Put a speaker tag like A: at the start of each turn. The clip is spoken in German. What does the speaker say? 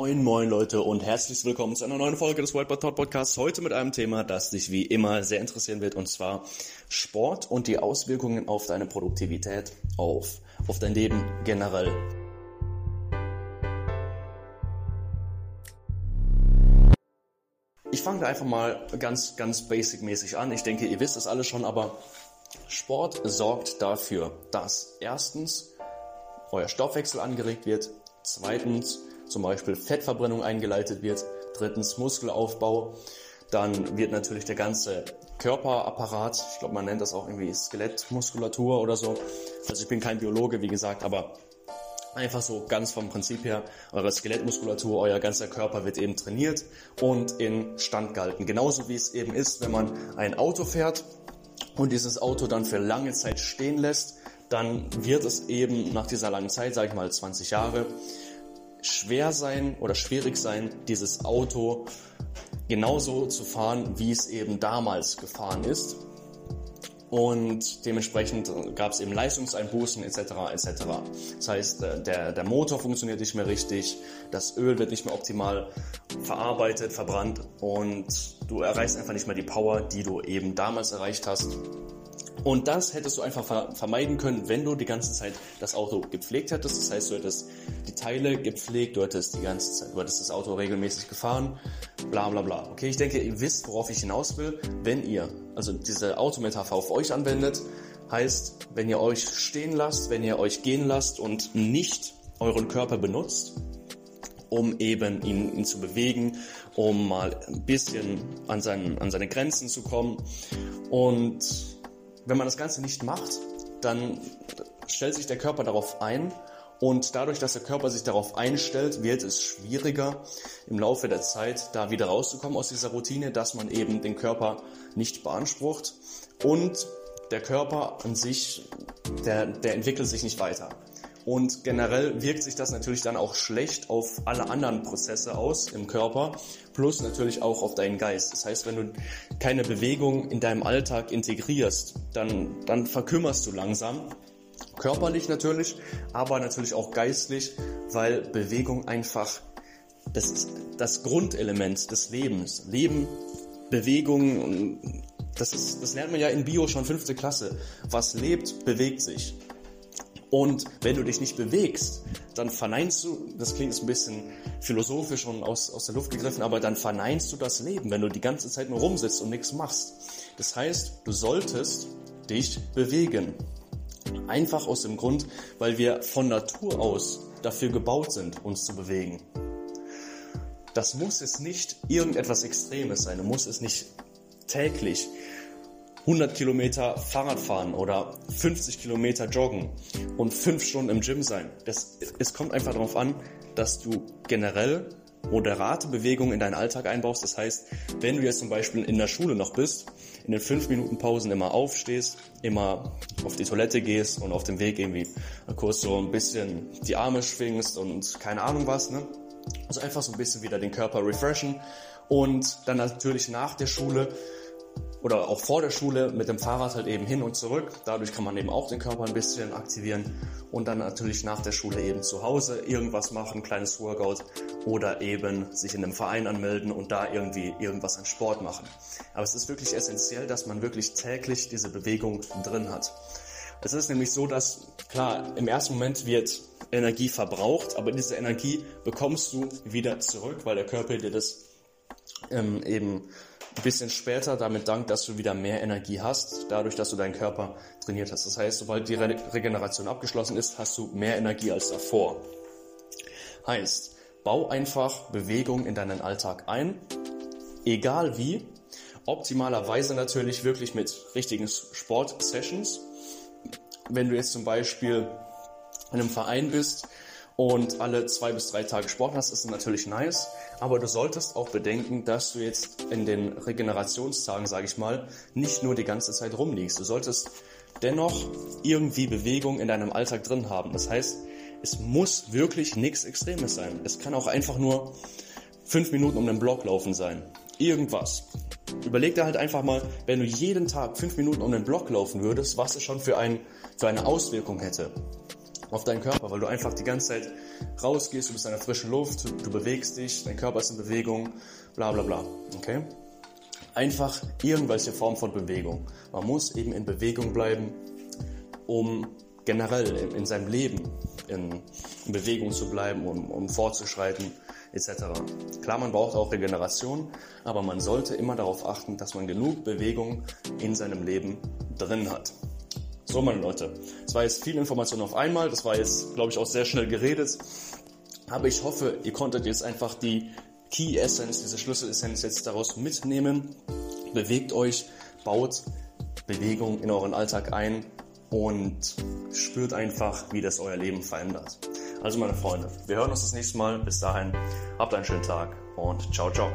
A: Moin moin Leute und herzlich willkommen zu einer neuen Folge des Whiteboard Talk Podcasts. Heute mit einem Thema, das dich wie immer sehr interessieren wird und zwar Sport und die Auswirkungen auf deine Produktivität, auf, auf dein Leben generell. Ich fange einfach mal ganz, ganz basic-mäßig an. Ich denke, ihr wisst es alle schon, aber Sport sorgt dafür, dass erstens euer Stoffwechsel angeregt wird, zweitens zum Beispiel Fettverbrennung eingeleitet wird, drittens Muskelaufbau, dann wird natürlich der ganze Körperapparat, ich glaube man nennt das auch irgendwie Skelettmuskulatur oder so, also ich bin kein Biologe, wie gesagt, aber einfach so ganz vom Prinzip her, eure Skelettmuskulatur, euer ganzer Körper wird eben trainiert und in Stand gehalten. Genauso wie es eben ist, wenn man ein Auto fährt und dieses Auto dann für lange Zeit stehen lässt, dann wird es eben nach dieser langen Zeit, sage ich mal 20 Jahre, schwer sein oder schwierig sein, dieses Auto genauso zu fahren, wie es eben damals gefahren ist. Und dementsprechend gab es eben Leistungseinbußen etc. etc. Das heißt, äh, der, der Motor funktioniert nicht mehr richtig, das Öl wird nicht mehr optimal verarbeitet, verbrannt und du erreichst einfach nicht mehr die Power, die du eben damals erreicht hast. Und das hättest du einfach vermeiden können, wenn du die ganze Zeit das Auto gepflegt hättest. Das heißt, du hättest die Teile gepflegt, du hättest die ganze Zeit, du hättest das Auto regelmäßig gefahren, bla bla bla. Okay, ich denke, ihr wisst, worauf ich hinaus will. Wenn ihr also diese Autometapher auf euch anwendet, heißt, wenn ihr euch stehen lasst, wenn ihr euch gehen lasst und nicht euren Körper benutzt, um eben ihn, ihn zu bewegen, um mal ein bisschen an, seinen, an seine Grenzen zu kommen und wenn man das Ganze nicht macht, dann stellt sich der Körper darauf ein und dadurch, dass der Körper sich darauf einstellt, wird es schwieriger im Laufe der Zeit da wieder rauszukommen aus dieser Routine, dass man eben den Körper nicht beansprucht und der Körper an sich, der, der entwickelt sich nicht weiter. Und generell wirkt sich das natürlich dann auch schlecht auf alle anderen Prozesse aus im Körper, plus natürlich auch auf deinen Geist. Das heißt, wenn du keine Bewegung in deinem Alltag integrierst, dann, dann verkümmerst du langsam. Körperlich natürlich, aber natürlich auch geistlich, weil Bewegung einfach das das Grundelement des Lebens. Leben, Bewegung, das, ist, das lernt man ja in Bio schon fünfte Klasse. Was lebt, bewegt sich. Und wenn du dich nicht bewegst, dann verneinst du, das klingt jetzt ein bisschen philosophisch und aus, aus der Luft gegriffen, aber dann verneinst du das Leben, wenn du die ganze Zeit nur rumsitzt und nichts machst. Das heißt, du solltest dich bewegen. Einfach aus dem Grund, weil wir von Natur aus dafür gebaut sind, uns zu bewegen. Das muss es nicht irgendetwas Extremes sein. Du musst es nicht täglich 100 Kilometer Fahrrad fahren oder 50 Kilometer joggen und 5 Stunden im Gym sein. Das, es kommt einfach darauf an, dass du generell moderate Bewegungen in deinen Alltag einbaust. Das heißt, wenn du jetzt zum Beispiel in der Schule noch bist, in den 5 Minuten Pausen immer aufstehst, immer auf die Toilette gehst und auf dem Weg irgendwie kurz so ein bisschen die Arme schwingst und keine Ahnung was, ne? Also einfach so ein bisschen wieder den Körper refreshen und dann natürlich nach der Schule oder auch vor der Schule mit dem Fahrrad halt eben hin und zurück. Dadurch kann man eben auch den Körper ein bisschen aktivieren und dann natürlich nach der Schule eben zu Hause irgendwas machen, kleines Workout oder eben sich in einem Verein anmelden und da irgendwie irgendwas an Sport machen. Aber es ist wirklich essentiell, dass man wirklich täglich diese Bewegung drin hat. Es ist nämlich so, dass klar, im ersten Moment wird Energie verbraucht, aber diese Energie bekommst du wieder zurück, weil der Körper dir das ähm, eben ein bisschen später damit dankt, dass du wieder mehr Energie hast, dadurch, dass du deinen Körper trainiert hast. Das heißt, sobald die Re Regeneration abgeschlossen ist, hast du mehr Energie als davor. Heißt, bau einfach Bewegung in deinen Alltag ein, egal wie, optimalerweise natürlich wirklich mit richtigen Sport-Sessions. Wenn du jetzt zum Beispiel in einem Verein bist und alle zwei bis drei Tage Sport hast, ist natürlich nice. Aber du solltest auch bedenken, dass du jetzt in den Regenerationstagen, sage ich mal, nicht nur die ganze Zeit rumliegst. Du solltest dennoch irgendwie Bewegung in deinem Alltag drin haben. Das heißt, es muss wirklich nichts Extremes sein. Es kann auch einfach nur fünf Minuten um den Block laufen sein. Irgendwas. Überleg dir halt einfach mal, wenn du jeden Tag fünf Minuten um den Block laufen würdest, was es schon für, ein, für eine Auswirkung hätte. Auf deinen Körper, weil du einfach die ganze Zeit rausgehst, du bist in der frischen Luft, du bewegst dich, dein Körper ist in Bewegung, bla bla bla. Okay? Einfach irgendwelche Form von Bewegung. Man muss eben in Bewegung bleiben, um generell in, in seinem Leben in, in, Bewegung zu bleiben, um, um fortzuschreiten, etc. Klar, man braucht auch Regeneration, aber man sollte immer darauf achten, dass man genug Bewegung in seinem Leben drin hat. So, meine Leute, es war jetzt viel Information auf einmal, das war jetzt, glaube ich, auch sehr schnell geredet, aber ich hoffe, ihr konntet jetzt einfach die Key Essence, diese Schlüssel-Essenz jetzt daraus mitnehmen. Bewegt euch, baut Bewegung in euren Alltag ein und spürt einfach, wie das euer Leben verändert. Also meine Freunde, wir hören uns das nächste Mal. Bis dahin, habt einen schönen Tag und ciao, ciao.